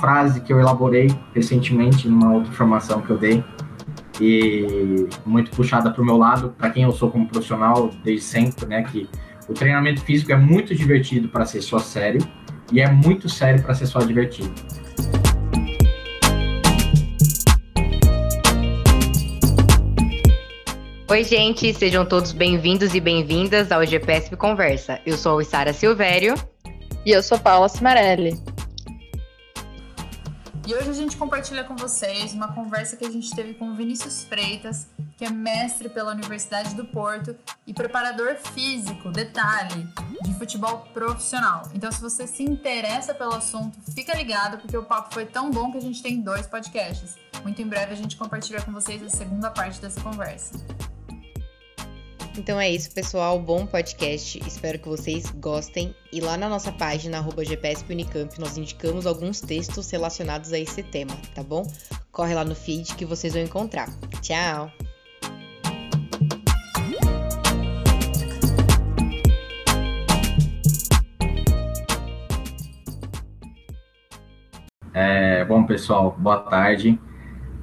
frase que eu elaborei recentemente numa outra formação que eu dei e muito puxada para o meu lado, para quem eu sou como profissional desde sempre, né? Que o treinamento físico é muito divertido para ser só sério e é muito sério para ser só divertido. Oi, gente, sejam todos bem-vindos e bem-vindas ao GPSP Conversa. Eu sou a Sara Silvério. E eu sou Paula Cimarelli. E hoje a gente compartilha com vocês uma conversa que a gente teve com Vinícius Freitas, que é mestre pela Universidade do Porto e preparador físico, detalhe, de futebol profissional. Então, se você se interessa pelo assunto, fica ligado, porque o papo foi tão bom que a gente tem dois podcasts. Muito em breve a gente compartilha com vocês a segunda parte dessa conversa. Então é isso, pessoal. Bom podcast. Espero que vocês gostem. E lá na nossa página, arroba Unicamp, nós indicamos alguns textos relacionados a esse tema, tá bom? Corre lá no feed que vocês vão encontrar. Tchau! É, bom, pessoal, boa tarde.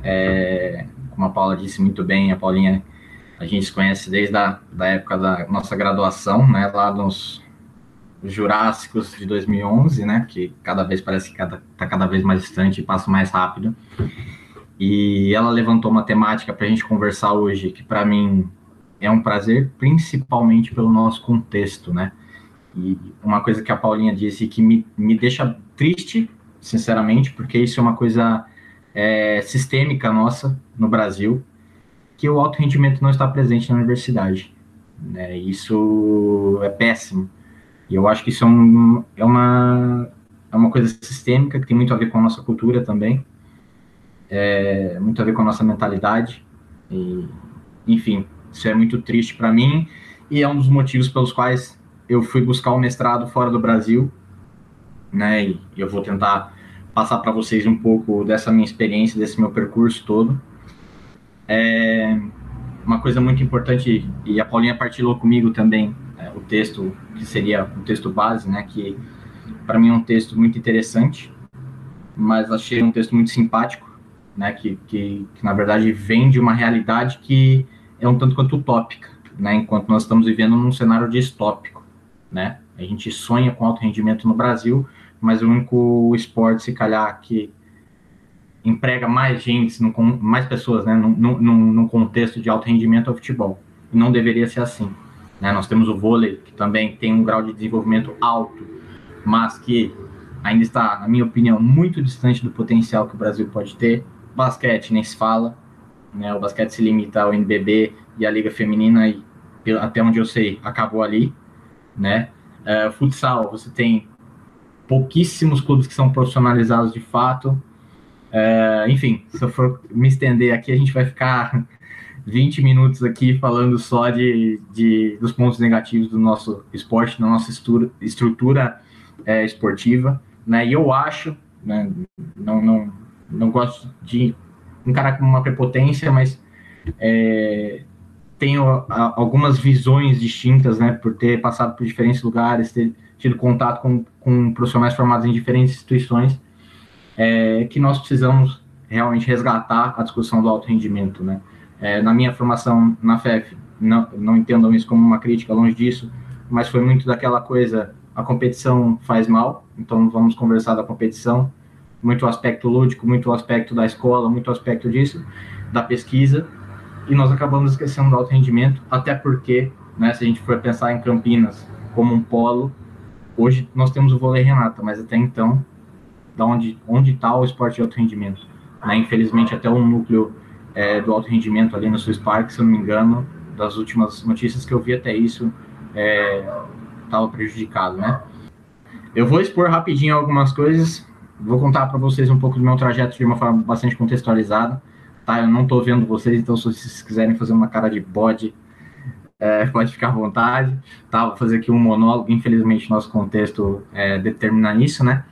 É, como a Paula disse muito bem, a Paulinha a gente se conhece desde a da época da nossa graduação, né, lá nos Jurássicos de 2011, né, que cada vez parece que cada, cada vez mais distante e passa mais rápido. E ela levantou uma temática para a gente conversar hoje, que para mim é um prazer, principalmente pelo nosso contexto, né? E uma coisa que a Paulinha disse que me, me deixa triste, sinceramente, porque isso é uma coisa é, sistêmica nossa no Brasil, que o alto rendimento não está presente na universidade. Né? Isso é péssimo. E eu acho que isso é, um, é, uma, é uma coisa sistêmica que tem muito a ver com a nossa cultura também, é, muito a ver com a nossa mentalidade. E, enfim, isso é muito triste para mim e é um dos motivos pelos quais eu fui buscar o um mestrado fora do Brasil, né? E eu vou tentar passar para vocês um pouco dessa minha experiência, desse meu percurso todo. É uma coisa muito importante, e a Paulinha partilhou comigo também é, o texto, que seria o texto base, né, que para mim é um texto muito interessante, mas achei um texto muito simpático, né, que, que, que, na verdade vem de uma realidade que é um tanto quanto utópica, né, enquanto nós estamos vivendo num cenário distópico, né, a gente sonha com alto rendimento no Brasil, mas o único esporte, se calhar, que emprega mais gente, mais pessoas, né, num, num, num contexto de alto rendimento ao futebol. E não deveria ser assim. Né? Nós temos o vôlei, que também tem um grau de desenvolvimento alto, mas que ainda está, na minha opinião, muito distante do potencial que o Brasil pode ter. Basquete, nem se fala. Né? O basquete se limita ao NBB e à Liga Feminina, e até onde eu sei, acabou ali. Né? Uh, futsal, você tem pouquíssimos clubes que são profissionalizados de fato. É, enfim, se eu for me estender aqui, a gente vai ficar 20 minutos aqui falando só de, de dos pontos negativos do nosso esporte, da nossa estrutura, estrutura é, esportiva, né? E eu acho, né, não, não, não gosto de encarar como uma prepotência, mas é, tenho algumas visões distintas, né, por ter passado por diferentes lugares, ter tido contato com, com profissionais formados em diferentes instituições, é, que nós precisamos realmente resgatar a discussão do alto rendimento, né? É, na minha formação na FEF, não, não entendam isso como uma crítica, longe disso, mas foi muito daquela coisa, a competição faz mal, então vamos conversar da competição, muito aspecto lúdico, muito aspecto da escola, muito aspecto disso, da pesquisa, e nós acabamos esquecendo do alto rendimento, até porque, né, se a gente for pensar em Campinas como um polo, hoje nós temos o vôlei Renata, mas até então da onde onde está o esporte de alto rendimento. Né? Infelizmente, até o núcleo é, do alto rendimento ali no Swiss Park, se eu não me engano, das últimas notícias que eu vi até isso, estava é, prejudicado, né? Eu vou expor rapidinho algumas coisas, vou contar para vocês um pouco do meu trajeto de uma forma bastante contextualizada, tá? Eu não estou vendo vocês, então se vocês quiserem fazer uma cara de bode, é, pode ficar à vontade, tá? Vou fazer aqui um monólogo, infelizmente nosso contexto é, determina isso, né?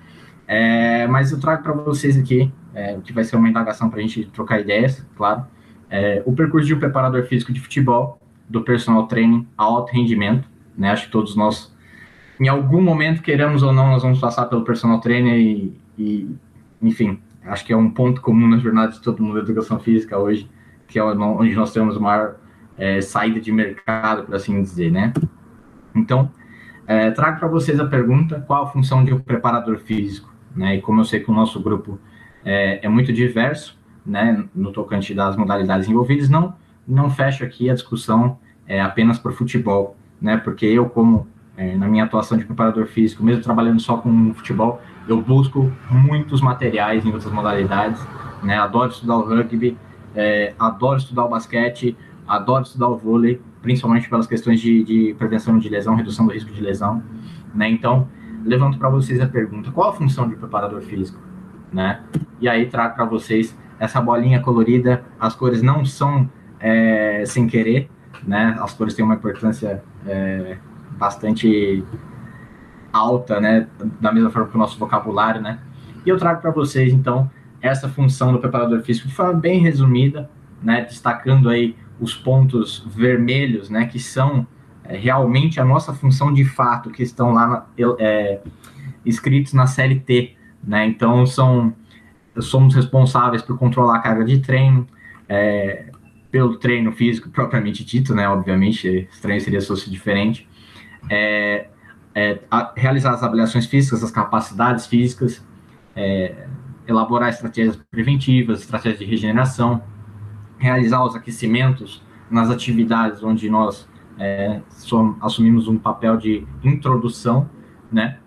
É, mas eu trago para vocês aqui, é, que vai ser uma indagação para a gente trocar ideias, claro, é, o percurso de um preparador físico de futebol, do personal training a alto rendimento, né? Acho que todos nós, em algum momento, queremos ou não, nós vamos passar pelo personal trainer e, e enfim, acho que é um ponto comum na jornada de todo mundo da educação física hoje, que é onde nós temos maior é, saída de mercado, por assim dizer, né? Então, é, trago para vocês a pergunta: qual a função de um preparador físico? Né? E como eu sei que o nosso grupo é, é muito diverso, né, no tocante das modalidades envolvidas, não, não fecho aqui a discussão é, apenas o futebol, né? Porque eu, como é, na minha atuação de preparador físico, mesmo trabalhando só com futebol, eu busco muitos materiais em outras modalidades, né? Adoro estudar o rugby, é, adoro estudar o basquete, adoro estudar o vôlei, principalmente pelas questões de, de prevenção de lesão, redução do risco de lesão, né? Então, levanto para vocês a pergunta: qual a função de preparador físico, né? E aí trago para vocês essa bolinha colorida. As cores não são é, sem querer, né? As cores têm uma importância é, bastante alta, né? Da mesma forma que o nosso vocabulário, né? E eu trago para vocês, então, essa função do preparador físico de forma bem resumida, né? Destacando aí os pontos vermelhos, né? Que são realmente a nossa função de fato, que estão lá na, é, escritos na CLT, né? Então, são somos responsáveis por controlar a carga de treino, é, pelo treino físico propriamente dito, né? Obviamente, estranho seria se fosse diferente. É, é, realizar as avaliações físicas, as capacidades físicas, é, elaborar estratégias preventivas, estratégias de regeneração, realizar os aquecimentos nas atividades onde nós é, assumimos um papel de introdução, né?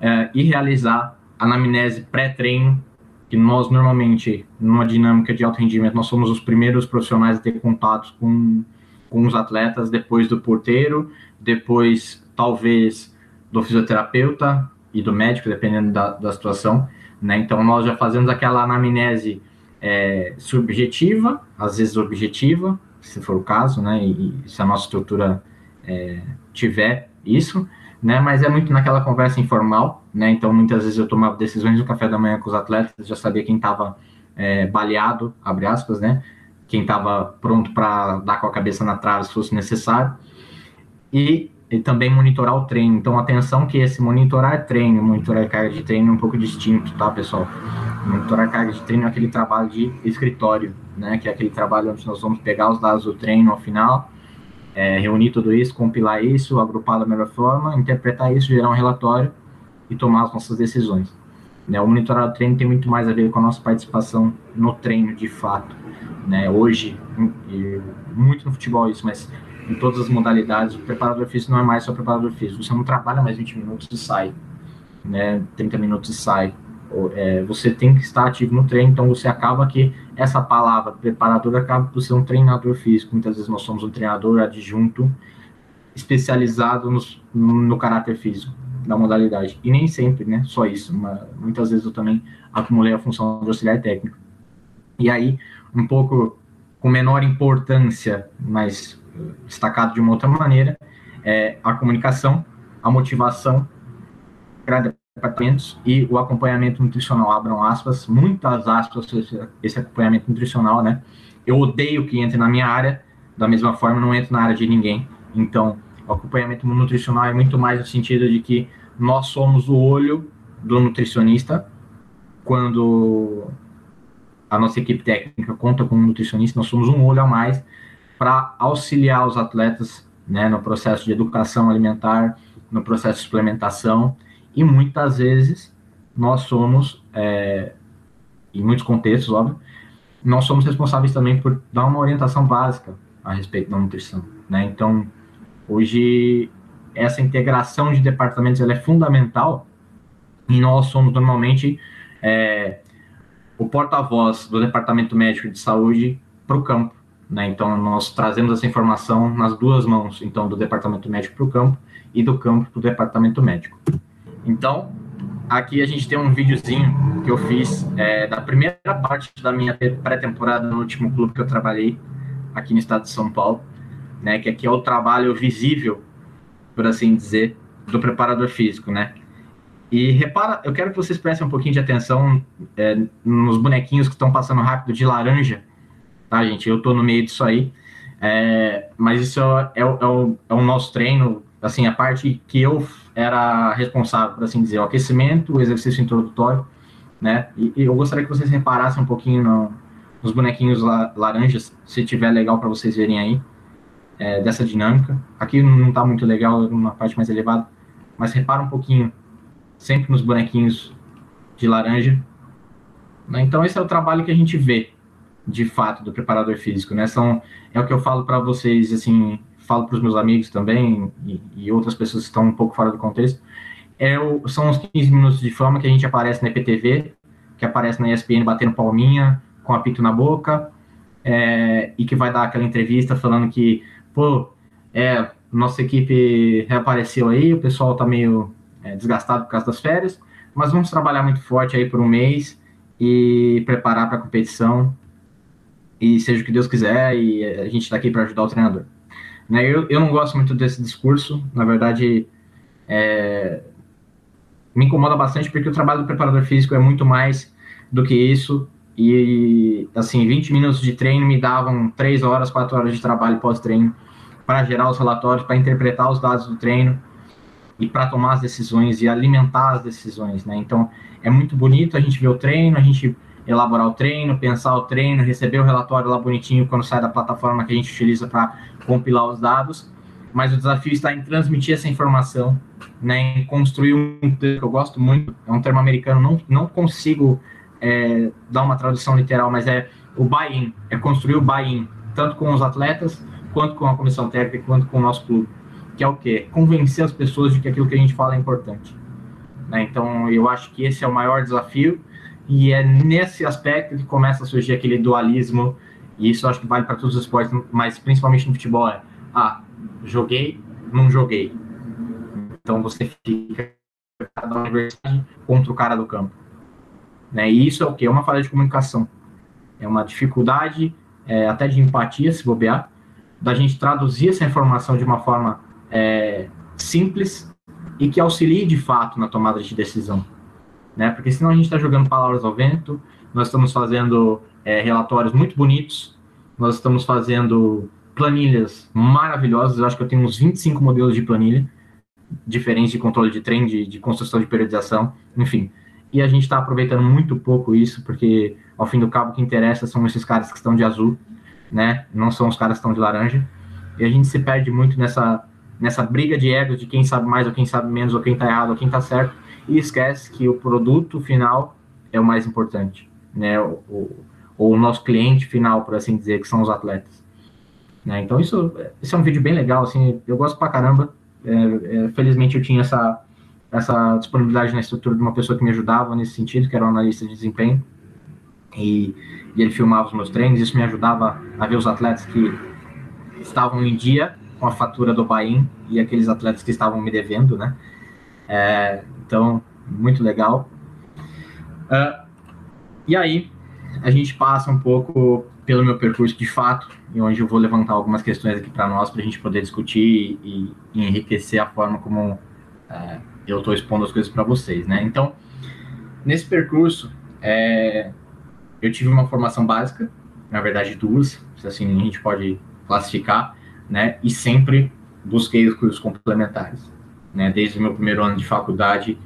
É, e realizar anamnese pré-treino que nós normalmente, numa dinâmica de alto rendimento, nós somos os primeiros profissionais a ter contatos com, com os atletas, depois do porteiro, depois talvez do fisioterapeuta e do médico, dependendo da, da situação, né? Então nós já fazemos aquela anamnese é, subjetiva, às vezes objetiva, se for o caso, né? E, e se a nossa estrutura é, tiver isso, né? Mas é muito naquela conversa informal, né? Então, muitas vezes eu tomava decisões no café da manhã com os atletas, já sabia quem estava é, baleado, abre aspas, né? Quem estava pronto para dar com a cabeça na trave se fosse necessário. E, e, também monitorar o treino. Então, atenção que esse monitorar treino, monitorar carga de treino é um pouco distinto, tá, pessoal? Monitorar carga de treino é aquele trabalho de escritório, né? Que é aquele trabalho onde nós vamos pegar os dados do treino ao final é, reunir tudo isso, compilar isso, agrupar da melhor forma, interpretar isso, gerar um relatório e tomar as nossas decisões. Né, o monitorado do treino tem muito mais a ver com a nossa participação no treino, de fato. Né, hoje, muito no futebol isso, mas em todas as modalidades, o preparador físico não é mais só preparador físico. Você não trabalha mais 20 minutos e sai, né, 30 minutos e sai é, você tem que estar ativo no treino, então você acaba que essa palavra preparador acaba por ser um treinador físico. Muitas vezes nós somos um treinador adjunto especializado no, no caráter físico da modalidade. E nem sempre, né? Só isso. Mas, muitas vezes eu também acumulei a função de auxiliar técnico. E aí, um pouco com menor importância, mas destacado de uma outra maneira, é a comunicação, a motivação, departamentos e o acompanhamento nutricional, abram aspas, muitas aspas, esse acompanhamento nutricional, né? Eu odeio que entre na minha área, da mesma forma não entro na área de ninguém. Então, o acompanhamento nutricional é muito mais no sentido de que nós somos o olho do nutricionista quando a nossa equipe técnica conta com um nutricionista, nós somos um olho a mais para auxiliar os atletas né, no processo de educação alimentar, no processo de suplementação e muitas vezes nós somos, é, em muitos contextos, óbvio, nós somos responsáveis também por dar uma orientação básica a respeito da nutrição, né? Então, hoje essa integração de departamentos ela é fundamental e nós somos normalmente é, o porta-voz do departamento médico de saúde para o campo, né? Então, nós trazemos essa informação nas duas mãos, então do departamento médico para o campo e do campo para o departamento médico. Então, aqui a gente tem um videozinho que eu fiz é, da primeira parte da minha pré-temporada no último clube que eu trabalhei aqui no estado de São Paulo, né? Que aqui é o trabalho visível, por assim dizer, do preparador físico, né? E repara, eu quero que vocês prestem um pouquinho de atenção é, nos bonequinhos que estão passando rápido de laranja, tá, gente? Eu tô no meio disso aí, é, mas isso é, é, o, é o nosso treino, assim, a parte que eu era responsável, por assim dizer, o aquecimento, o exercício introdutório né? E, e eu gostaria que vocês reparassem um pouquinho no, nos bonequinhos la, laranjas, se tiver legal para vocês verem aí, é, dessa dinâmica. Aqui não está muito legal, numa parte mais elevada, mas repara um pouquinho sempre nos bonequinhos de laranja. Né? Então esse é o trabalho que a gente vê, de fato, do preparador físico, né? São, é o que eu falo para vocês, assim, falo para os meus amigos também e, e, outras pessoas que estão um pouco fora do contexto. É o, são os 15 minutos de fama que a gente aparece na EPTV, que aparece na ESPN batendo palminha, com apito na boca, é, e que vai dar aquela entrevista falando que, pô, é, nossa equipe reapareceu aí, o pessoal tá meio é, desgastado por causa das férias, mas vamos trabalhar muito forte aí por um mês e preparar para a competição e seja o que Deus quiser e a gente está aqui para ajudar o treinador. Né, eu, eu não gosto muito desse discurso, na verdade, é, me incomoda bastante porque o trabalho do preparador físico é muito mais do que isso e, assim, 20 minutos de treino me davam 3 horas, 4 horas de trabalho pós-treino para gerar os relatórios, para interpretar os dados do treino e para tomar as decisões e alimentar as decisões, né? Então, é muito bonito a gente ver o treino, a gente elaborar o treino, pensar o treino, receber o relatório lá bonitinho quando sai da plataforma que a gente utiliza para compilar os dados, mas o desafio está em transmitir essa informação, né, em construir um termo que eu gosto muito, é um termo americano, não, não consigo é, dar uma tradução literal, mas é o buy-in, é construir o buy-in, tanto com os atletas, quanto com a comissão técnica, quanto com o nosso clube, que é o quê? Convencer as pessoas de que aquilo que a gente fala é importante. Né? Então, eu acho que esse é o maior desafio e é nesse aspecto que começa a surgir aquele dualismo, e isso acho que vale para todos os esportes, mas principalmente no futebol é, ah, joguei, não joguei. Então você fica na universidade contra o cara do campo. Né? E isso é o que? É uma falha de comunicação. É uma dificuldade é, até de empatia, se bobear, da gente traduzir essa informação de uma forma é, simples e que auxilie de fato na tomada de decisão. Né? Porque senão a gente está jogando palavras ao vento, nós estamos fazendo é, relatórios muito bonitos, nós estamos fazendo planilhas maravilhosas, eu acho que eu tenho uns 25 modelos de planilha, diferentes de controle de trem, de, de construção de periodização, enfim. E a gente está aproveitando muito pouco isso, porque ao fim do cabo o que interessa são esses caras que estão de azul, né? Não são os caras que estão de laranja. E a gente se perde muito nessa, nessa briga de egos de quem sabe mais ou quem sabe menos, ou quem está errado ou quem está certo, e esquece que o produto final é o mais importante, né? O, o, o nosso cliente final, por assim dizer, que são os atletas. Né? Então isso, esse é um vídeo bem legal, assim, eu gosto pra caramba. É, é, felizmente eu tinha essa, essa disponibilidade na estrutura de uma pessoa que me ajudava nesse sentido, que era um analista de desempenho, e, e ele filmava os meus treinos, isso me ajudava a ver os atletas que estavam em dia com a fatura do buy e aqueles atletas que estavam me devendo, né? É, então, muito legal. Uh, e aí, a gente passa um pouco pelo meu percurso de fato, e onde eu vou levantar algumas questões aqui para nós, para a gente poder discutir e, e, enriquecer a forma como uh, eu estou expondo as coisas para vocês, né? Então, nesse percurso, é, eu tive uma formação básica, na verdade duas, assim a gente pode classificar, né? E sempre busquei os cursos complementares, né? Desde o meu primeiro ano de faculdade,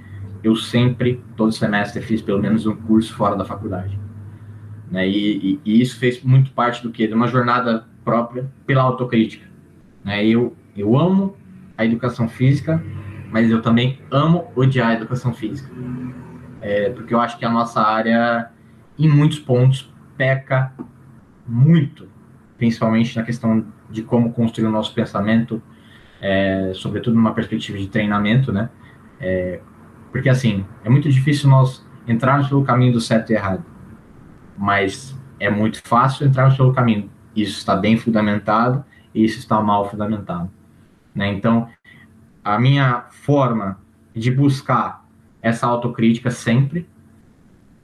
eu sempre, todo semestre, fiz pelo menos um curso fora da faculdade. Né? E, e, e isso fez muito parte do que? De uma jornada própria pela autocrítica. Né? Eu, eu amo a educação física, mas eu também amo odiar a educação física. É, porque eu acho que a nossa área, em muitos pontos, peca muito, principalmente na questão de como construir o nosso pensamento, é, sobretudo numa perspectiva de treinamento, né? É, porque, assim, é muito difícil nós entrarmos pelo caminho do certo e errado, mas é muito fácil entrarmos pelo caminho. Isso está bem fundamentado e isso está mal fundamentado. Né? Então, a minha forma de buscar essa autocrítica sempre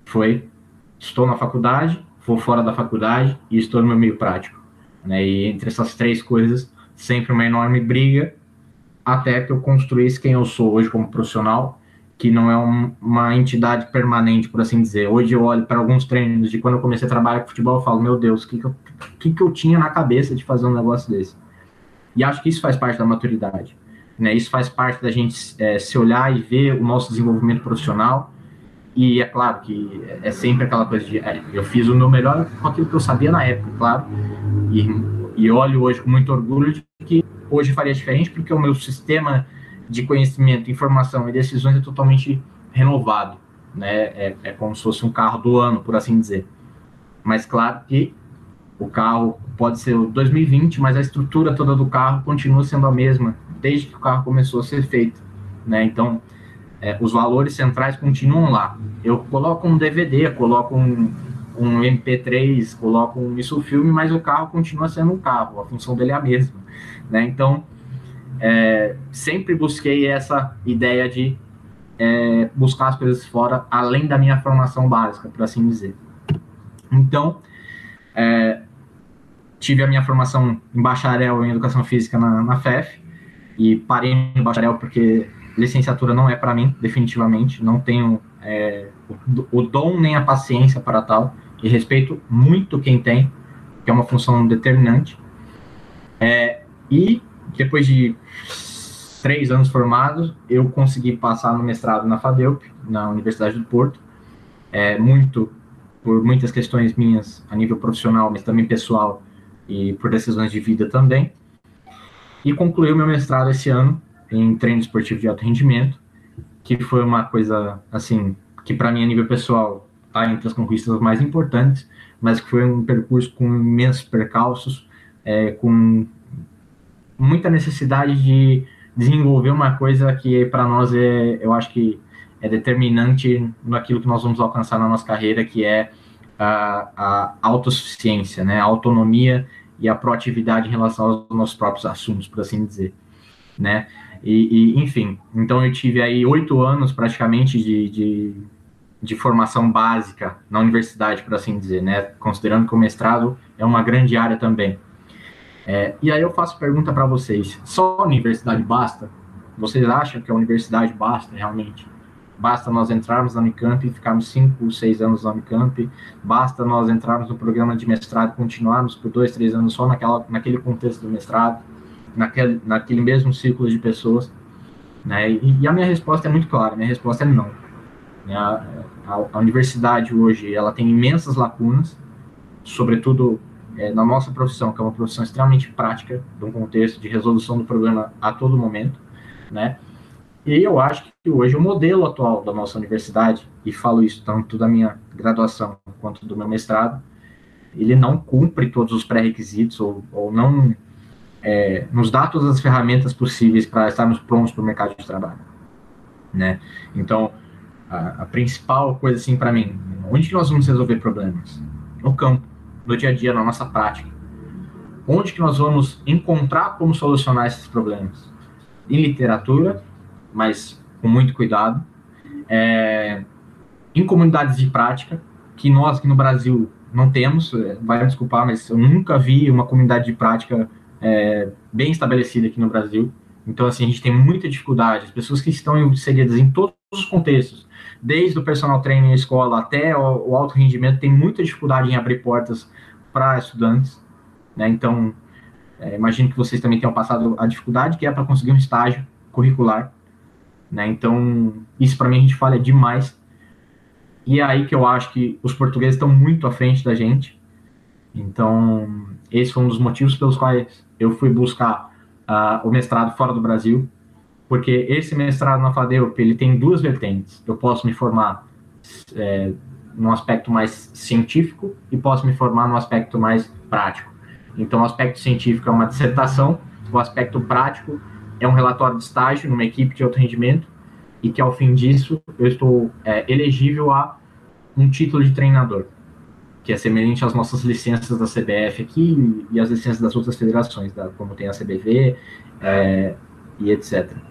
foi: estou na faculdade, vou fora da faculdade e estou no meu meio prático. Né? E entre essas três coisas, sempre uma enorme briga até que eu construísse quem eu sou hoje como profissional, que não é um, uma entidade permanente, por assim dizer. Hoje eu olho para alguns treinos de quando eu comecei a trabalhar com futebol, eu falo, meu Deus, o que, que, eu, que, que eu tinha na cabeça de fazer um negócio desse? E acho que isso faz parte da maturidade. Né? Isso faz parte da gente é, se olhar e ver o nosso desenvolvimento profissional e é claro que é sempre aquela coisa de é, eu fiz o meu melhor com aquilo que eu sabia na época, claro. E, e olho hoje com muito orgulho de que hoje faria diferente, porque o meu sistema de conhecimento, informação e decisões é totalmente renovado. Né? É, é como se fosse um carro do ano, por assim dizer. Mas claro que o carro pode ser o 2020, mas a estrutura toda do carro continua sendo a mesma desde que o carro começou a ser feito. Né? Então, é, os valores centrais continuam lá. Eu coloco um DVD, coloco um, um MP3, coloco um isso filme, mas o carro continua sendo um carro, a função dele é a mesma. Né? Então, é, sempre busquei essa ideia de é, buscar as coisas fora, além da minha formação básica, por assim dizer. Então, é, tive a minha formação em bacharel em educação física na, na FEF e parei no bacharel porque licenciatura não é para mim, definitivamente. Não tenho é, o, o, dom nem a paciência para tal. E respeito muito quem tem, que é uma função determinante. É, e depois de três anos formados, eu consegui passar no mestrado na FADEUP, na Universidade do Porto. É, muito por muitas questões minhas a nível profissional, mas também pessoal e por decisões de vida também. E concluí o meu mestrado esse ano em treino esportivo de alto rendimento, que foi uma coisa, assim, que para mim, a nível pessoal, está entre as conquistas mais importantes, mas que foi um percurso com imensos percalços, é, com muita necessidade de desenvolver uma coisa que para nós é, eu acho que é determinante naquilo que nós vamos alcançar na nossa carreira, que é a, a autossuficiência, né, a autonomia e a proatividade em relação aos nossos próprios assuntos, por assim dizer, né? E, e, enfim, então eu tive aí oito anos praticamente de, de, de, formação básica na universidade, por assim dizer, né? Considerando que o mestrado é uma grande área também. É, e aí eu faço pergunta para vocês: só a universidade basta? Vocês acham que a universidade basta realmente? Basta nós entrarmos na Unicamp e ficarmos cinco, seis anos na Unicamp? Basta nós entrarmos no programa de mestrado e continuarmos por dois, três anos só naquela, naquele contexto do mestrado? naquele, naquele mesmo círculo de pessoas, né? E, e, a minha resposta é muito clara, minha resposta é não. Né? A, a, a universidade hoje, ela tem imensas lacunas, sobretudo é, na nossa profissão, que é uma profissão extremamente prática, de um contexto de resolução do problema a todo momento, né? E eu acho que hoje o modelo atual da nossa universidade, e falo isso tanto da minha graduação quanto do meu mestrado, ele não cumpre todos os pré-requisitos ou, ou não é, nos dá todas as ferramentas possíveis para estarmos prontos para o mercado de trabalho, né? Então, a, a principal coisa assim para mim, onde nós vamos resolver problemas? No campo, no dia a dia, na nossa prática. Onde que nós vamos encontrar como solucionar esses problemas? Em literatura, mas com muito cuidado. É, em comunidades de prática, que nós aqui no Brasil não temos, é, vai me desculpar, mas eu nunca vi uma comunidade de prática é, bem estabelecida aqui no Brasil. Então, assim, a gente tem muita dificuldade. As pessoas que estão inseridas em todos os contextos, desde o personal training na escola até o, o alto rendimento, tem muita dificuldade em abrir portas para estudantes. Né? Então, é, imagino que vocês também tenham passado a dificuldade que é para conseguir um estágio curricular. Né? Então, isso para mim a gente fala demais. E é aí que eu acho que os portugueses estão muito à frente da gente. Então, esse foi um dos motivos pelos quais eu fui buscar uh, o mestrado fora do Brasil, porque esse mestrado na FADEUP, ele tem duas vertentes. Eu posso me formar é, num aspecto mais científico e posso me formar num aspecto mais prático. Então, o aspecto científico é uma dissertação, o aspecto prático é um relatório de estágio numa equipe de alto rendimento e que, ao fim disso, eu estou é, elegível a um título de treinador que é semelhante às nossas licenças da CBF aqui e as licenças das outras federações, da, como tem a CBV é, e etc.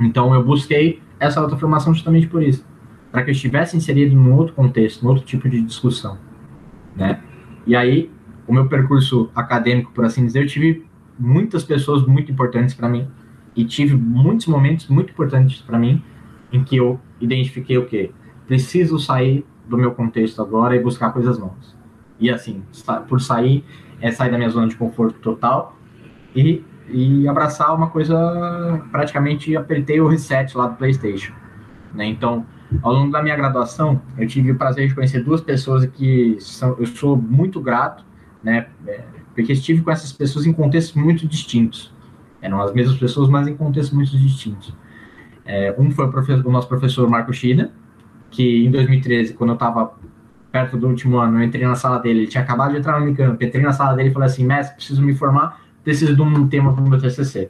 Então eu busquei essa outra formação justamente por isso, para que eu estivesse inserido num outro contexto, num outro tipo de discussão, né? E aí o meu percurso acadêmico, por assim dizer, eu tive muitas pessoas muito importantes para mim e tive muitos momentos muito importantes para mim em que eu identifiquei o quê? Preciso sair do meu contexto agora e buscar coisas novas. E assim, por sair, é sair da minha zona de conforto total e, e abraçar uma coisa, praticamente apertei o reset lá do PlayStation. Né? Então, ao longo da minha graduação, eu tive o prazer de conhecer duas pessoas que são, eu sou muito grato, né? É, porque estive com essas pessoas em contextos muito distintos. Eram as mesmas pessoas, mas em contextos muito distintos. É, um foi o, o, nosso professor Marco China, que em 2013, quando eu estava perto do último ano, eu entrei na sala dele, ele tinha acabado de entrar no Unicamp, entrei na sala dele e falei assim, mestre, preciso me formar, preciso de um tema para o meu TCC.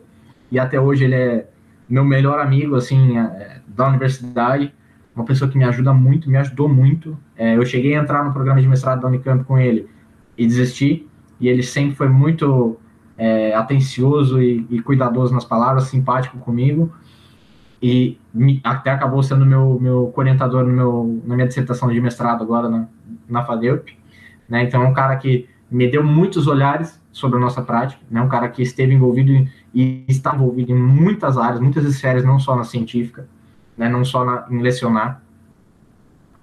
E até hoje ele é meu melhor amigo, assim, é, da universidade, uma pessoa que me ajuda muito, me ajudou muito. É, eu cheguei a entrar no programa de mestrado da Unicamp com ele e desisti, e ele sempre foi muito é, atencioso e, e, cuidadoso nas palavras, simpático comigo, e me, até acabou sendo meu, meu orientador no meu, na minha dissertação de mestrado agora na, na FADEUP, né? Então é um cara que me deu muitos olhares sobre a nossa prática, né? Um cara que esteve envolvido e está envolvido em muitas áreas, muitas esferas, não só na científica, né? Não só na, em lecionar.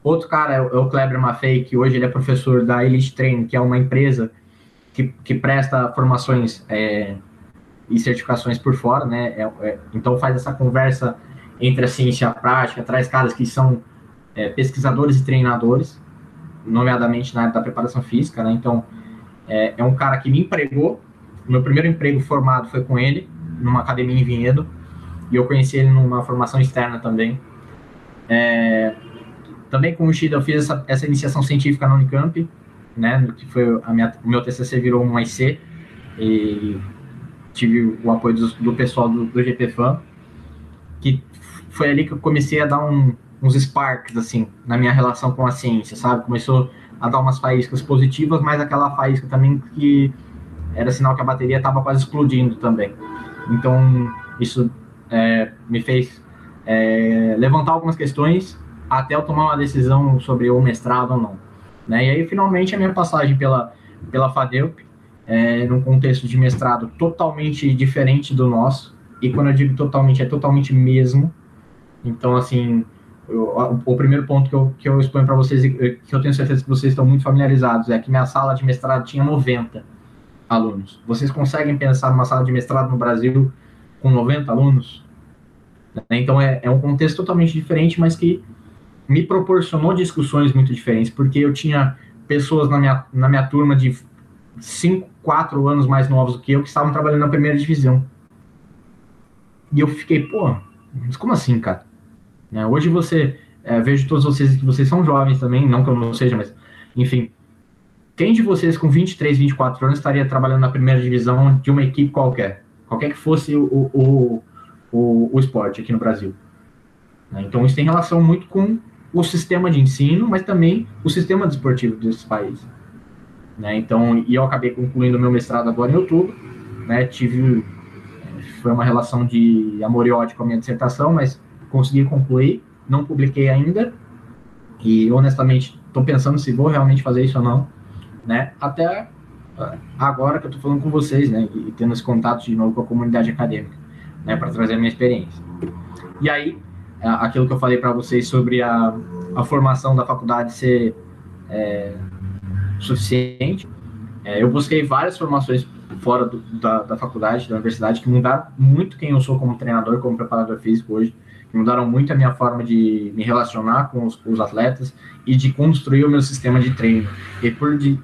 Outro cara é o, é Kleber Maffei, que hoje ele é professor da Elite Training, que é uma empresa que, que presta formações é, e certificações por fora, né? É, é, então faz essa conversa entre a ciência e a prática, traz caras que são é, pesquisadores e treinadores, nomeadamente na área da preparação física, né? Então, é, é, um cara que me empregou. Meu primeiro emprego formado foi com ele, numa academia em Vinhedo, e eu conheci ele numa formação externa também. É, também com o Shida eu fiz essa, essa iniciação científica na Unicamp, né? Que foi a minha, o meu TCC virou um IC, e tive o apoio do, do pessoal do, do GPFAM, que foi ali que eu comecei a dar um, uns sparks, assim, na minha relação com a ciência, sabe? Começou a dar umas faíscas positivas, mas aquela faísca também que era sinal que a bateria estava quase explodindo também. Então, isso é, me fez é, levantar algumas questões até eu tomar uma decisão sobre o mestrado ou não. Né? E aí, finalmente, a minha passagem pela, pela FADEUP, é, num contexto de mestrado totalmente diferente do nosso, e quando eu digo totalmente, é totalmente mesmo, então, assim, eu, o primeiro ponto que eu, que eu exponho para vocês, que eu tenho certeza que vocês estão muito familiarizados, é que minha sala de mestrado tinha 90 alunos. Vocês conseguem pensar numa sala de mestrado no Brasil com 90 alunos? Então, é, é um contexto totalmente diferente, mas que me proporcionou discussões muito diferentes, porque eu tinha pessoas na minha, na minha turma de 5, 4 anos mais novos do que eu que estavam trabalhando na primeira divisão. E eu fiquei, pô, mas como assim, cara? Né? Hoje você, é, vejo todos vocês que vocês são jovens também, não que eu não seja, mas, enfim, quem de vocês com 23, 24 anos estaria trabalhando na primeira divisão de uma equipe qualquer? Qualquer que fosse o, o, o, o esporte aqui no Brasil. Né? Então, isso tem relação muito com o sistema de ensino, mas também o sistema desportivo desses países. Né? Então, e eu acabei concluindo meu mestrado agora em outubro, né? Tive foi uma relação de amor e ódio com a minha dissertação, mas consegui concluir, não publiquei ainda, e honestamente estou pensando se vou realmente fazer isso ou não, né? Até ah, agora que eu estou falando com vocês, né? E tendo esse contato de novo com a comunidade acadêmica, né? Para trazer a minha experiência. E aí, aquilo que eu falei para vocês sobre a, a formação da faculdade ser é, suficiente, é, eu busquei várias formações fora do, da, da faculdade, da universidade, que mudaram muito quem eu sou como treinador, como preparador físico hoje mudaram muito a minha forma de me relacionar com os, os atletas e de construir o meu sistema de treino. E por, de,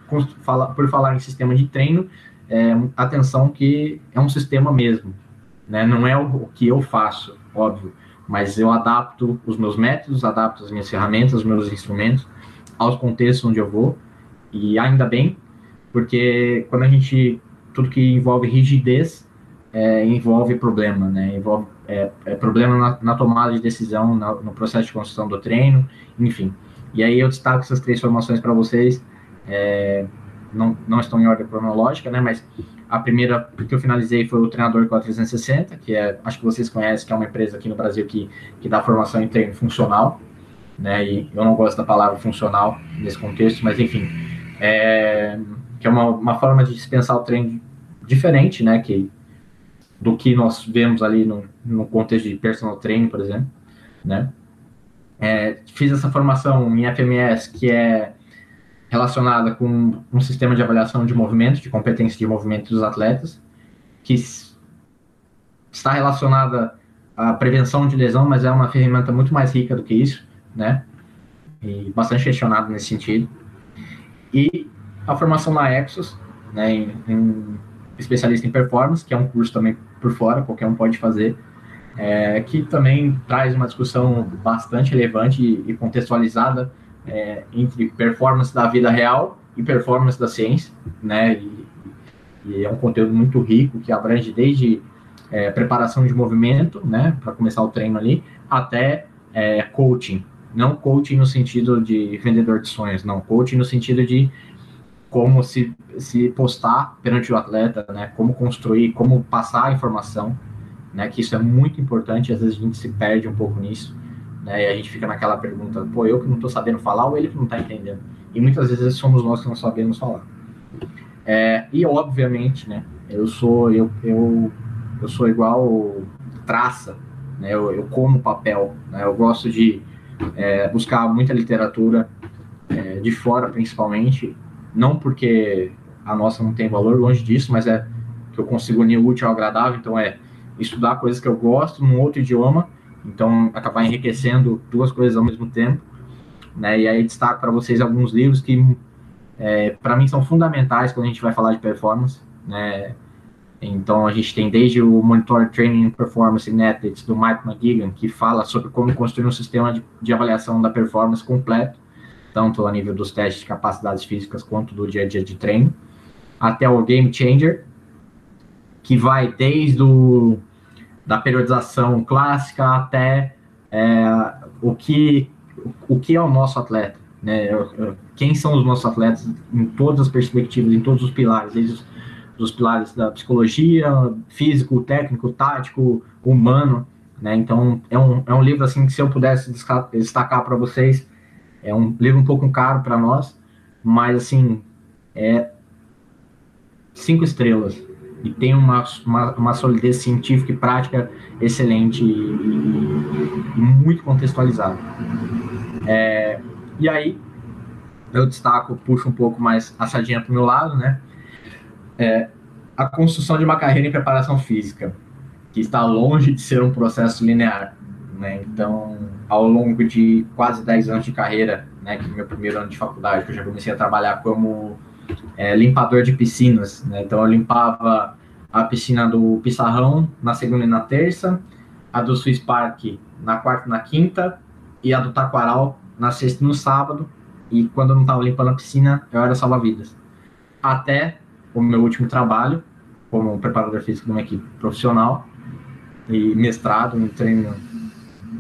por falar em sistema de treino, é, atenção que é um sistema mesmo, né? não é o, o que eu faço, óbvio, mas eu adapto os meus métodos, adapto as minhas ferramentas, os meus instrumentos aos contextos onde eu vou, e ainda bem, porque quando a gente, tudo que envolve rigidez, é, envolve problema, né? Envolve é, é problema na, na, tomada de decisão, na, no processo de construção do treino, enfim. E aí eu destaco essas três formações para vocês. É, não, não estão em ordem cronológica, né? Mas a primeira que eu finalizei foi o treinador 460, que é, acho que vocês conhecem, que é uma empresa aqui no Brasil que, que dá formação em treino funcional, né? E eu não gosto da palavra funcional nesse contexto, mas enfim, é, que é uma, uma forma de dispensar o treino diferente, né? Que do que nós vemos ali no, no contexto de personal training, por exemplo, né? É, fiz essa formação em FMS, que é relacionada com um sistema de avaliação de movimento, de competência de movimento dos atletas, que está relacionada à prevenção de lesão, mas é uma ferramenta muito mais rica do que isso, né? E bastante questionado nesse sentido. E a formação na Exos, né, em, em especialista em performance, que é um curso também por fora, qualquer um pode fazer, é, que também traz uma discussão bastante relevante e, contextualizada é, entre performance da vida real e performance da ciência, né? E, e é um conteúdo muito rico que abrange desde é, preparação de movimento, né, para começar o treino ali, até é, coaching. Não coaching no sentido de vendedor de sonhos, não. Coaching no sentido de como se, se postar perante o atleta, né? Como construir, como passar a informação, né? Que isso é muito importante. Às vezes a gente se perde um pouco nisso, né? E a gente fica naquela pergunta: pô, eu que não estou sabendo falar ou ele que não está entendendo? E muitas vezes somos nós que não sabemos falar. É, e obviamente, né? Eu sou eu, eu, eu sou igual traça, né? Eu, eu como papel, né? Eu gosto de é, buscar muita literatura é, de fora, principalmente não porque a nossa não tem valor, longe disso, mas é que eu consigo unir o útil ao agradável, então é estudar coisas que eu gosto num outro idioma, então acabar enriquecendo duas coisas ao mesmo tempo, né? E aí destaco para vocês alguns livros que é, para mim são fundamentais quando a gente vai falar de performance, né? Então a gente tem desde o Monitor Training Performance in Athletes do Mike McGigan, que fala sobre como construir um sistema de, de avaliação da performance completo, tanto a nível dos testes de capacidades físicas quanto do dia a dia de treino, até o Game Changer, que vai desde o, da periodização clássica até é, o, que, o que é o nosso atleta, né? quem são os nossos atletas em todas as perspectivas, em todos os pilares, desde os dos pilares da psicologia, físico, técnico, tático, humano, né? Então é um, é um livro assim que se eu pudesse destacar para vocês é um livro um pouco caro para nós, mas assim, é cinco estrelas e tem uma, uma, uma solidez científica e prática excelente e, e, e muito contextualizada. É, e aí, eu destaco, puxo um pouco mais a sardinha para o meu lado, né? É, a construção de uma carreira em preparação física, que está longe de ser um processo linear. Né? Então, ao longo de quase 10 anos de carreira, né, que é meu primeiro ano de faculdade, que eu já comecei a trabalhar como é, limpador de piscinas. Né? Então, eu limpava a piscina do Pissarrão na segunda e na terça, a do Swiss Park na quarta e na quinta, e a do Taquaral na sexta e no sábado. E quando eu não estava limpando a piscina, eu era salva-vidas. Até o meu último trabalho, como preparador físico de uma equipe profissional, e mestrado em treino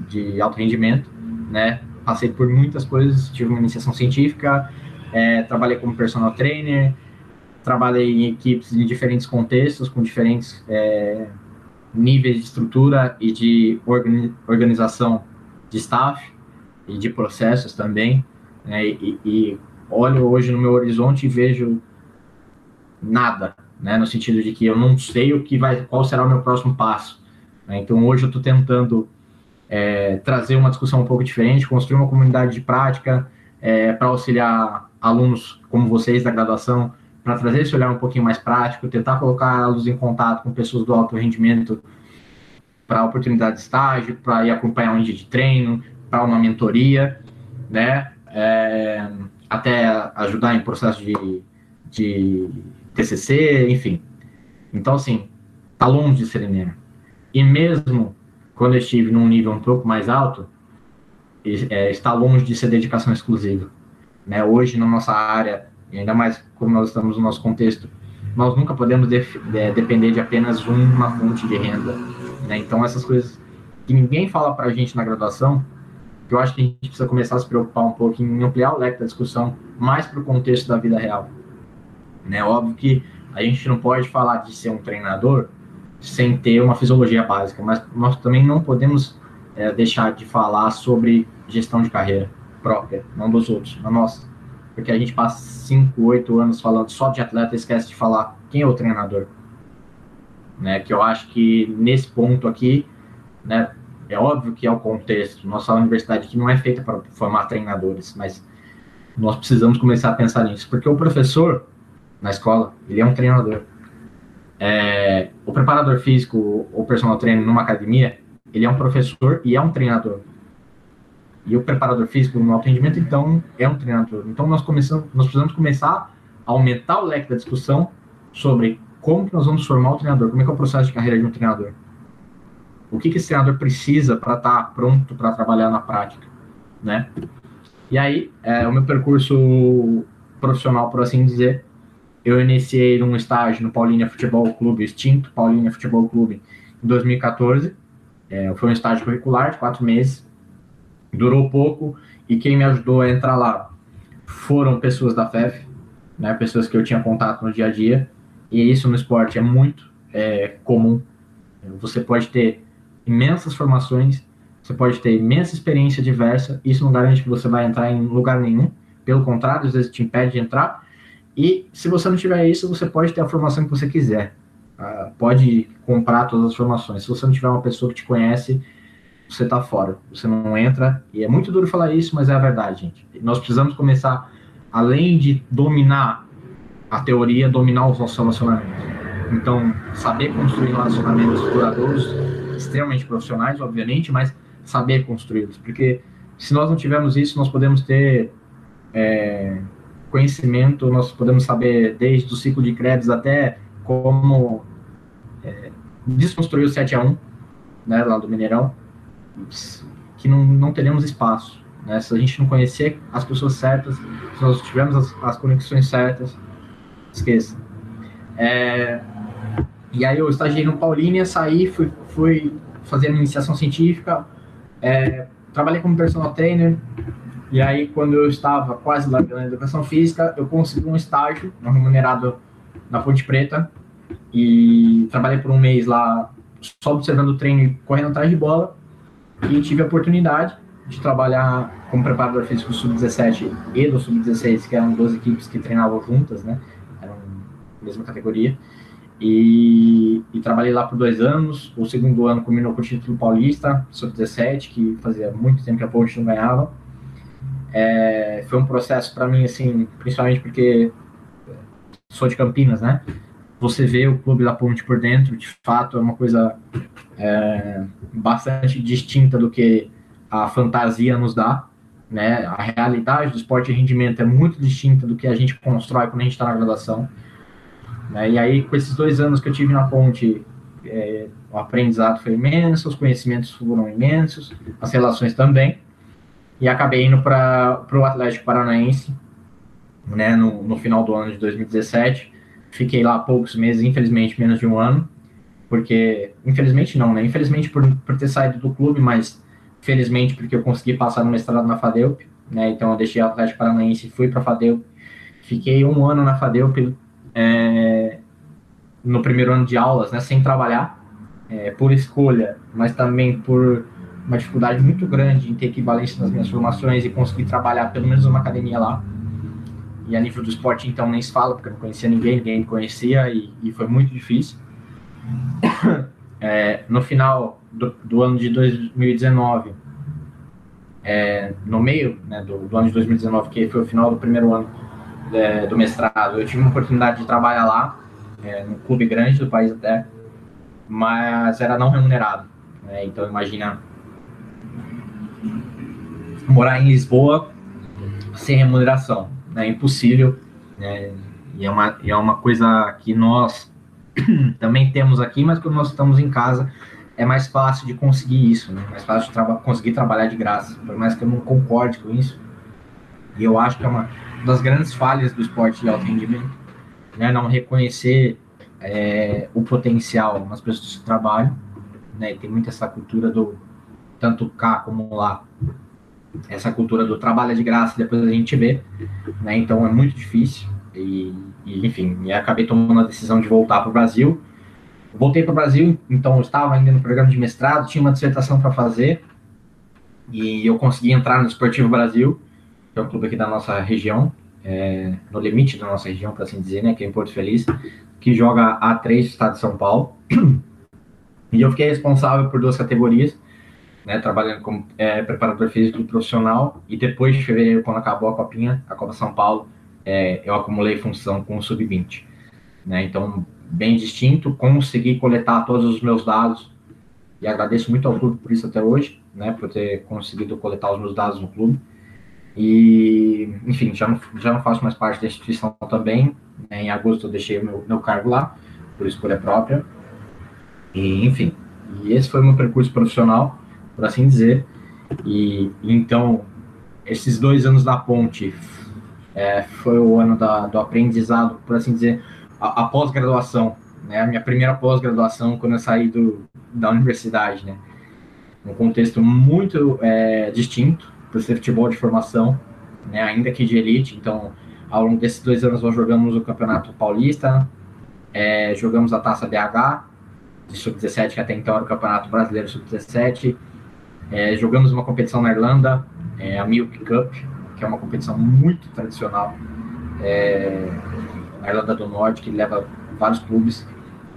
de alto rendimento, né? Passei por muitas coisas, tive uma iniciação científica, é, trabalhei como personal trainer, trabalhei em equipes em diferentes contextos, com diferentes é, níveis de estrutura e de organização de staff e de processos também, né? E, e olho hoje no meu horizonte e vejo nada, né? No sentido de que eu não sei o que vai, qual será o meu próximo passo. Né? Então hoje eu estou tentando é, trazer uma discussão um pouco diferente, construir uma comunidade de prática é, para auxiliar alunos como vocês da graduação, para trazer esse olhar um pouquinho mais prático, tentar colocá-los em contato com pessoas do alto rendimento para oportunidade de estágio, para ir acompanhar um dia de treino, para uma mentoria, né? É, até ajudar em processo de, de TCC, enfim. Então, assim, tá longe de ser. E mesmo quando eu estive num nível um pouco mais alto, é, está longe de ser dedicação exclusiva. Né? Hoje, na nossa área, ainda mais como nós estamos no nosso contexto, nós nunca podemos de, de, depender de apenas uma fonte de renda. Né? Então, essas coisas que ninguém fala para a gente na graduação, que eu acho que a gente precisa começar a se preocupar um pouco em ampliar o leque da discussão mais para o contexto da vida real. Né? Óbvio que a gente não pode falar de ser um treinador sem ter uma fisiologia básica, mas nós também não podemos é, deixar de falar sobre gestão de carreira própria, não dos outros, a nossa. Porque a gente passa 5, 8 anos falando só de atleta e esquece de falar quem é o treinador. Né, que eu acho que nesse ponto aqui, né, é óbvio que é o contexto. Nossa universidade aqui não é feita para formar treinadores, mas nós precisamos começar a pensar nisso, porque o professor na escola, ele é um treinador. É, o preparador físico ou personal trainer numa academia, ele é um professor e é um treinador. E o preparador físico no alto rendimento, então, é um treinador. Então, nós, começamos, nós precisamos começar a aumentar o leque da discussão sobre como que nós vamos formar o treinador, como é que é o processo de carreira de um treinador. O que, que esse treinador precisa para estar tá pronto para trabalhar na prática, né? E aí, é, o meu percurso profissional, por assim dizer, eu iniciei num estágio no Paulínia Futebol Clube, extinto Paulínia Futebol Clube, em 2014. É, foi um estágio curricular de quatro meses, durou pouco, e quem me ajudou a entrar lá foram pessoas da FEF, né, pessoas que eu tinha contato no dia a dia, e isso no esporte é muito é, comum. Você pode ter imensas formações, você pode ter imensa experiência diversa, isso não garante que você vai entrar em lugar nenhum, pelo contrário, às vezes te impede de entrar, e se você não tiver isso, você pode ter a formação que você quiser, uh, pode comprar todas as formações. Se você não tiver uma pessoa que te conhece, você está fora, você não entra, e é muito duro falar isso, mas é a verdade, gente. Nós precisamos começar, além de dominar a teoria, dominar os nossos relacionamentos. Então, saber construir relacionamentos duradouros, extremamente profissionais, obviamente, mas saber construí-los, porque se nós não tivermos isso, nós podemos ter é, conhecimento, nós podemos saber desde o ciclo de créditos até como é, desconstruir o 7 a 1 né, lá do Mineirão, que não, não teremos espaço. Né? Se a gente não conhecer as pessoas certas, se nós tivermos as, as conexões certas, esqueça. É, e aí eu estagiei no Paulínia, saí, fui, fui fazer iniciação científica, é, trabalhei como personal trainer, e aí quando eu estava quase largando a educação física, eu consegui um estágio não remunerado na Ponte Preta, e trabalhei por um mês lá só observando o treino e correndo atrás de bola, e tive a oportunidade de trabalhar como preparador físico do Sub-17 e do Sub-16, que eram duas equipes que treinavam juntas, né? Eram mesma categoria. E, e, trabalhei lá por dois anos. O segundo ano culminou com o título paulista, Sub-17, que fazia muito tempo que a Ponte não ganhava. É, foi um processo para mim, assim, principalmente porque sou de Campinas, né? Você vê o clube da Ponte por dentro, de fato, é uma coisa é, bastante distinta do que a fantasia nos dá, né? A realidade do esporte de rendimento é muito distinta do que a gente constrói quando a gente está na graduação. Né? E aí, com esses dois anos que eu tive na Ponte, é, o aprendizado foi imenso, os conhecimentos foram imensos, as relações também. E acabei indo para o Atlético Paranaense, né, no, no final do ano de 2017. Fiquei lá poucos meses, infelizmente menos de um ano, porque, infelizmente não, né? Infelizmente por, por ter saído do clube, mas felizmente porque eu consegui passar no mestrado na FADEUP, né? Então eu deixei o Atlético Paranaense e fui para a FADEUP. Fiquei um ano na FADEUP é, no primeiro ano de aulas, né? Sem trabalhar, é, por escolha, mas também por uma dificuldade muito grande em ter equivalência nas minhas formações e conseguir trabalhar pelo menos uma academia lá. E a nível do esporte, então, nem se fala, porque eu não conhecia ninguém, ninguém me conhecia e, e foi muito difícil. É, no final do, do, ano de 2019, é, no meio né, do, do, ano de 2019, que foi o final do primeiro ano é, do mestrado, eu tive uma oportunidade de trabalhar lá, é, num clube grande do país até, mas era não remunerado. Né, então, imagina morar em Lisboa sem remuneração. É impossível. Né, e é uma, é uma coisa que nós também temos aqui, mas quando nós estamos em casa é mais fácil de conseguir isso, né? mais fácil de conseguir trabalhar de graça, por mais que eu não concorde com isso. E eu acho que é uma das grandes falhas do esporte de alto rendimento, né? não reconhecer é, o potencial nas pessoas que trabalham, né? E tem muito essa cultura do tanto cá como lá, essa cultura do trabalho é de graça, depois a gente vê, né? Então é muito difícil. E, e enfim, e acabei tomando a decisão de voltar para o Brasil. Voltei para o Brasil, então eu estava ainda no programa de mestrado, tinha uma dissertação para fazer e eu consegui entrar no Esportivo Brasil, que é um clube aqui da nossa região, é, no limite da nossa região, para assim dizer, né, que é em Porto Feliz, que joga A3 do estado de São Paulo. E eu fiquei responsável por duas categorias, né, trabalhando como é, preparador físico profissional, e depois de fevereiro, quando acabou a Copinha, a Copa São Paulo, é, eu acumulei função com o sub-20. Né? Então, bem distinto, consegui coletar todos os meus dados e agradeço muito ao clube por isso até hoje, né, por ter conseguido coletar os meus dados no clube. E, enfim, já não, já não faço mais parte da instituição também. Né, em agosto eu deixei meu, meu cargo lá, por escolha própria. E, enfim, e esse foi o meu percurso profissional, por assim dizer. E, então, esses dois anos da ponte é, foi o ano da, do aprendizado, por assim dizer, a, a pós-graduação, né? A minha primeira pós-graduação quando eu saí do, da universidade, né? Um contexto muito é, distinto para ser futebol de formação, né? Ainda que de elite. Então, ao longo desses dois anos nós jogamos o Campeonato Paulista, é, jogamos a Taça BH de sub-17, que até então era o Campeonato Brasileiro sub-17. É, jogamos uma competição na Irlanda, é, a Milk Cup, que é uma competição muito tradicional é, na Irlanda do Norte, que leva vários clubes.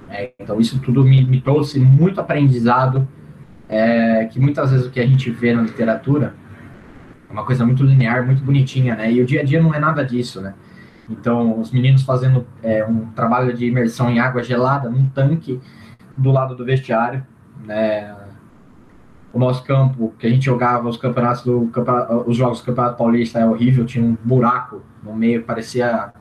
É, então, isso tudo me, me trouxe muito aprendizado, é, que muitas vezes o que a gente vê na literatura é uma coisa muito linear, muito bonitinha, né? E o dia a dia não é nada disso, né? Então, os meninos fazendo é, um trabalho de imersão em água gelada, num tanque do lado do vestiário, né? O nosso campo, que a gente jogava os campeonatos do os jogos do Campeonato Paulista é horrível, tinha um buraco no meio, parecia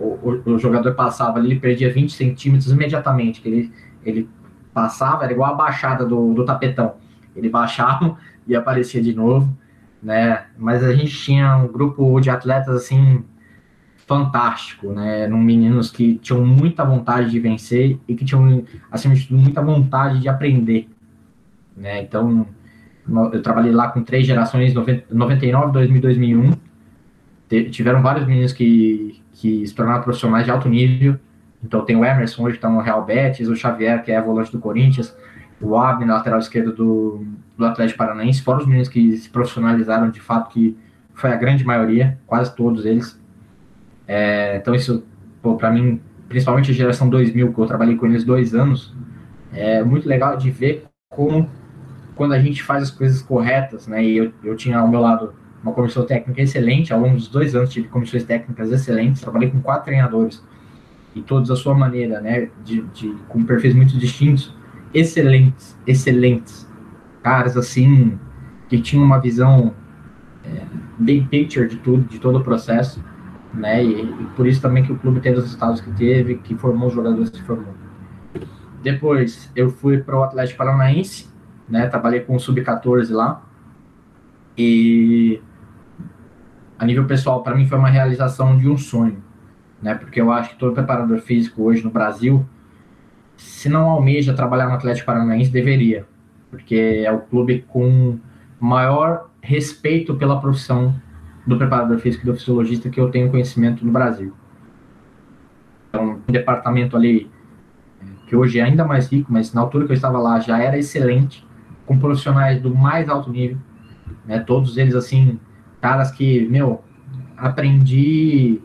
o, o, jogador passava ali, ele perdia 20 centímetros imediatamente, que ele, ele passava, era igual a baixada do, do tapetão. Ele baixava e aparecia de novo, né? Mas a gente tinha um grupo de atletas, assim, fantástico, né? Eram meninos que tinham muita vontade de vencer e que tinham, acima de tudo, muita vontade de aprender, né? Então, eu trabalhei lá com três gerações, 99, 2000, 2001. Tiveram vários meninos que, que se tornaram profissionais de alto nível. Então tem o Emerson hoje que está no Real Betis, o Xavier, que é volante do Corinthians, o Abner, lateral esquerdo do, do Atlético Paranaense, fora os meninos que se profissionalizaram de fato, que foi a grande maioria, quase todos eles. É, então isso, para mim, principalmente a geração 2000, que eu trabalhei com eles dois anos, é muito legal de ver como quando a gente faz as coisas corretas, né, e eu, eu tinha ao meu lado uma comissão técnica excelente. Ao longo dos dois anos tive comissões técnicas excelentes. Trabalhei com quatro treinadores e todos à sua maneira, né, de, de com perfis muito distintos, excelentes, excelentes, caras assim que tinham uma visão é, big picture de tudo, de todo o processo, né, e, e, por isso também que o clube teve os resultados que teve, que formou os jogadores que formou. Depois eu fui para o Atlético Paranaense, né, trabalhei com o sub-14 lá e a nível pessoal, para mim foi uma realização de um sonho, né? Porque eu acho que todo preparador físico hoje no Brasil, se não almeja trabalhar no Atlético Paranaense, deveria, porque é o clube com maior respeito pela profissão do preparador físico e do fisiologista que eu tenho conhecimento no Brasil. Então, um departamento ali que hoje é ainda mais rico, mas na altura que eu estava lá já era excelente, com profissionais do mais alto nível, né? Todos eles assim caras que, meu, aprendi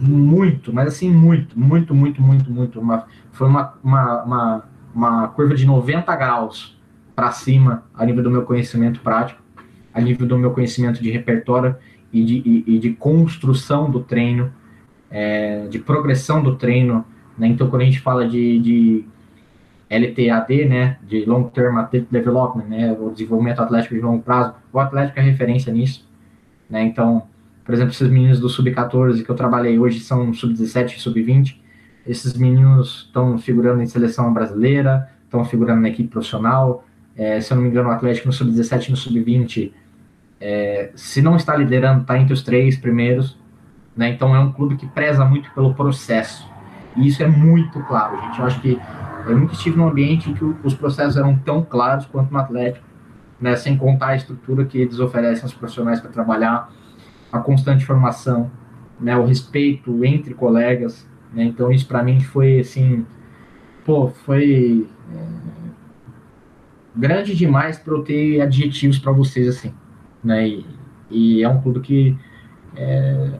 muito, mas assim, muito, muito, muito, muito, muito. Uma, foi uma, uma, uma, uma curva de 90 graus para cima a nível do meu conhecimento prático, a nível do meu conhecimento de repertório e de, e, e de construção do treino, é, de progressão do treino. Né? Então, quando a gente fala de, de LTAD, né, de Long Term Athletic Development, né, o desenvolvimento atlético de longo prazo, o Atlético é referência nisso. Né? Então, por exemplo, esses meninos do Sub-14 que eu trabalhei hoje são Sub-17 e Sub-20. Esses meninos estão figurando em seleção brasileira, estão figurando na equipe profissional. É, se eu não me engano, o Atlético no Sub-17 e no Sub-20, é, se não está liderando, está entre os três primeiros. Né? Então, é um clube que preza muito pelo processo. E isso é muito claro, gente. Eu acho que eu nunca estive num ambiente em que os processos eram tão claros quanto no Atlético né, sem contar a estrutura que eles oferecem aos profissionais para trabalhar, a constante formação, né, o respeito entre colegas, né, então isso para mim foi assim, pô, foi é, grande demais para eu ter adjetivos para vocês assim, né, e, e, é um clube que é,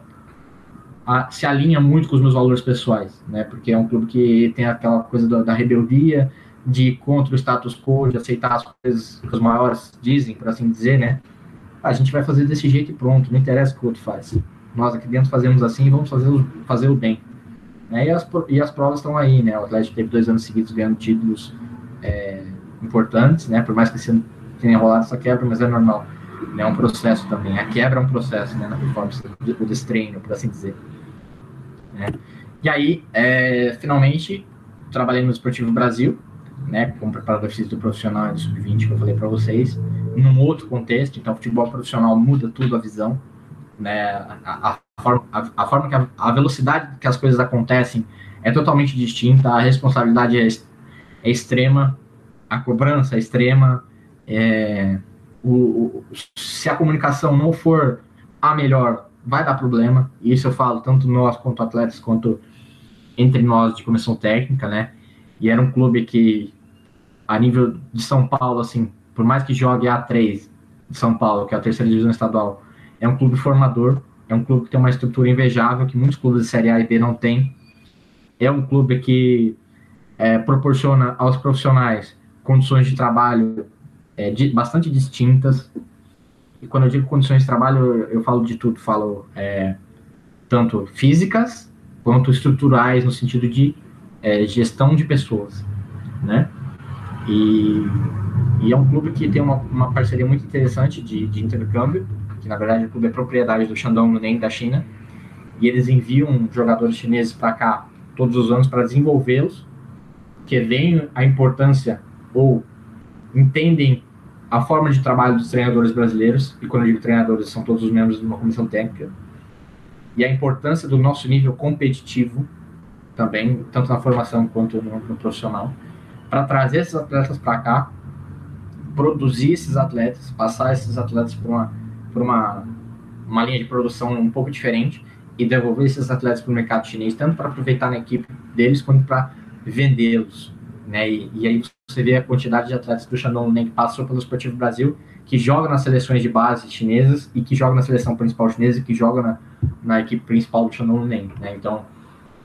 a, se alinha muito com os meus valores pessoais, né, porque é um clube que tem aquela coisa da, da rebeldia, de contra o status quo, de aceitar as coisas que os maiores dizem, por assim dizer, né? A gente vai fazer desse jeito e pronto, não interessa o que o outro faz. Nós aqui dentro fazemos assim e vamos fazer o, fazer o bem. Né? E, as, e as provas estão aí, né? O Atlético teve dois anos seguidos ganhando títulos é, importantes, né? Por mais que tenha rolado essa quebra, mas é normal. Né? É um processo também. A quebra é um processo, né? Na performance, o destreino, por assim dizer. Né? E aí, é, finalmente, trabalhei no Esportivo Brasil, né? Como preparador físico profissional de sub-20, que eu falei para vocês, num outro contexto. Então, futebol profissional muda tudo a visão, né? A, a forma, a, a, forma que a, a velocidade que as coisas acontecem é totalmente distinta, a responsabilidade é, é extrema, a cobrança é extrema, é, o, se a comunicação não for a melhor, vai dar problema. E isso eu falo tanto nós quanto atletas, quanto entre nós de comissão técnica, né? E era um clube que, a nível de São Paulo, assim, por mais que jogue A3 de São Paulo, que é a terceira divisão estadual, é um clube formador, é um clube que tem uma estrutura invejável que muitos clubes de Série A e B não têm. É um clube que é, proporciona aos profissionais condições de trabalho é, de, bastante distintas. E quando eu digo condições de trabalho, eu, eu falo de tudo, falo é, tanto físicas quanto estruturais no sentido de é, gestão de pessoas, né? E, e, é um clube que tem uma, uma parceria muito interessante de, de, intercâmbio, que na verdade o clube é propriedade do Shandong Luneng da China, e eles enviam jogadores chineses para cá todos os anos para desenvolvê-los, que veem a importância ou entendem a forma de trabalho dos treinadores brasileiros, e quando eu digo treinadores, são todos os membros de uma comissão técnica, e a importância do nosso nível competitivo também, tanto na formação quanto no, no profissional, para trazer esses atletas para cá, produzir esses atletas, passar esses atletas por uma, por uma, uma linha de produção um pouco diferente e devolver esses atletas para o mercado chinês, tanto para aproveitar na equipe deles quanto para vendê-los. Né? E, e, aí você vê a quantidade de atletas do Shandong que passou pelo Esportivo Brasil, que jogam nas seleções de base chinesas e que jogam na seleção principal chinesa e que jogam na, na equipe principal do Shandong Luneng. Né? Então,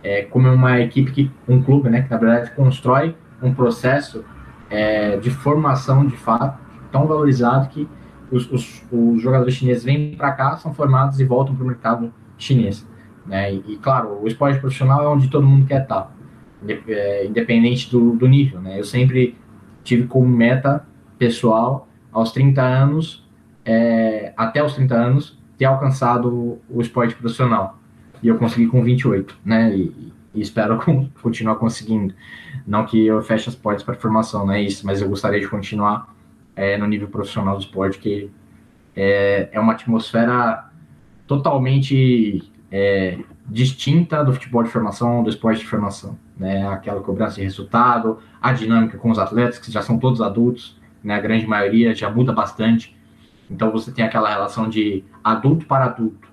é, como é uma equipe que um clube, né, que na verdade constrói um processo é, de formação de fato tão valorizado que os, os, os jogadores chineses vêm para cá, são formados e voltam para o mercado chinês. Né? E, e, claro, o esporte profissional é onde todo mundo quer estar, é, independente do, do nível. Né? Eu sempre tive como meta pessoal, aos 30 anos, é, até os 30 anos, ter alcançado o esporte profissional e eu consegui com 28, né? E, e espero continuar conseguindo. Não que eu feche as portas para formação, não é isso, mas eu gostaria de continuar é, no nível profissional do esporte, que é, é uma atmosfera totalmente é, distinta do futebol de formação, do esporte de formação, né? Aquela cobrança de resultado, a dinâmica com os atletas, que já são todos adultos, né? A grande maioria já muda bastante. Então você tem aquela relação de adulto para adulto,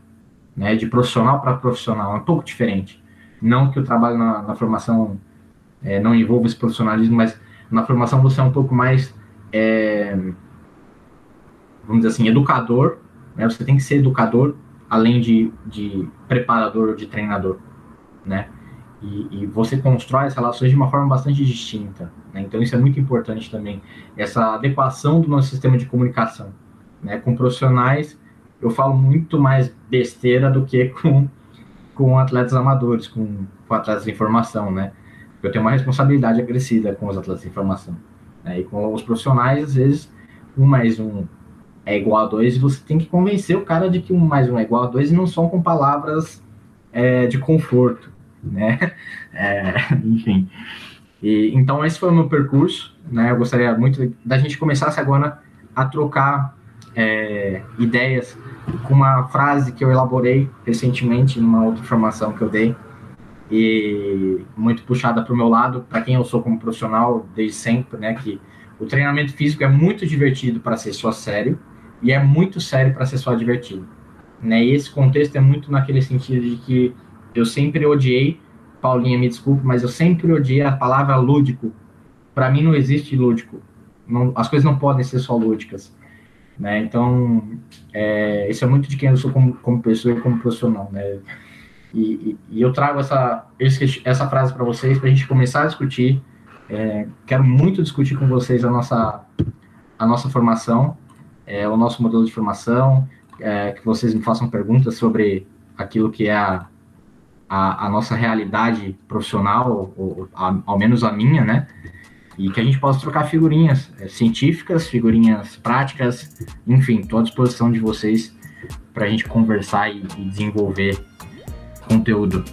né, de profissional para profissional, é um pouco diferente. Não que o trabalho na, na formação é, não envolva esse profissionalismo, mas na formação você é um pouco mais, é, vamos dizer assim, educador, né, você tem que ser educador, além de, de preparador ou de treinador, né, e, e, você constrói as relações de uma forma bastante distinta, né, então isso é muito importante também, essa adequação do nosso sistema de comunicação, né, com profissionais eu falo muito mais besteira do que com, com atletas amadores, com, com atletas em formação, né? Eu tenho uma responsabilidade acrescida com os atletas em formação. Né? E com os profissionais, às vezes, um mais um é igual a dois, você tem que convencer o cara de que um mais um é igual a dois, e não são com palavras é, de conforto, né? É, enfim. E, então, esse foi o meu percurso, né? Eu gostaria muito da gente começasse agora a trocar é, ideias com uma frase que eu elaborei recentemente numa outra formação que eu dei e muito puxada para o meu lado, para quem eu sou como profissional desde sempre, né, que o treinamento físico é muito divertido para ser só sério e é muito sério para ser só divertido, né? E esse contexto é muito naquele sentido de que eu sempre odiei, Paulinha, me desculpe, mas eu sempre odiei a palavra lúdico. Para mim não existe lúdico. Não, as coisas não podem ser só lúdicas. Né? Então, é, isso é muito de quem eu sou como, como pessoa e como profissional. Né? E, e, e eu trago essa, essa frase para vocês para a gente começar a discutir. É, quero muito discutir com vocês a nossa, a nossa formação, é, o nosso modelo de formação, é, que vocês me façam perguntas sobre aquilo que é a, a, a nossa realidade profissional, ou, a, ao menos a minha, né? e que a gente possa trocar figurinhas é, científicas, figurinhas práticas, enfim, estou à disposição de vocês para a gente conversar e, e desenvolver conteúdo.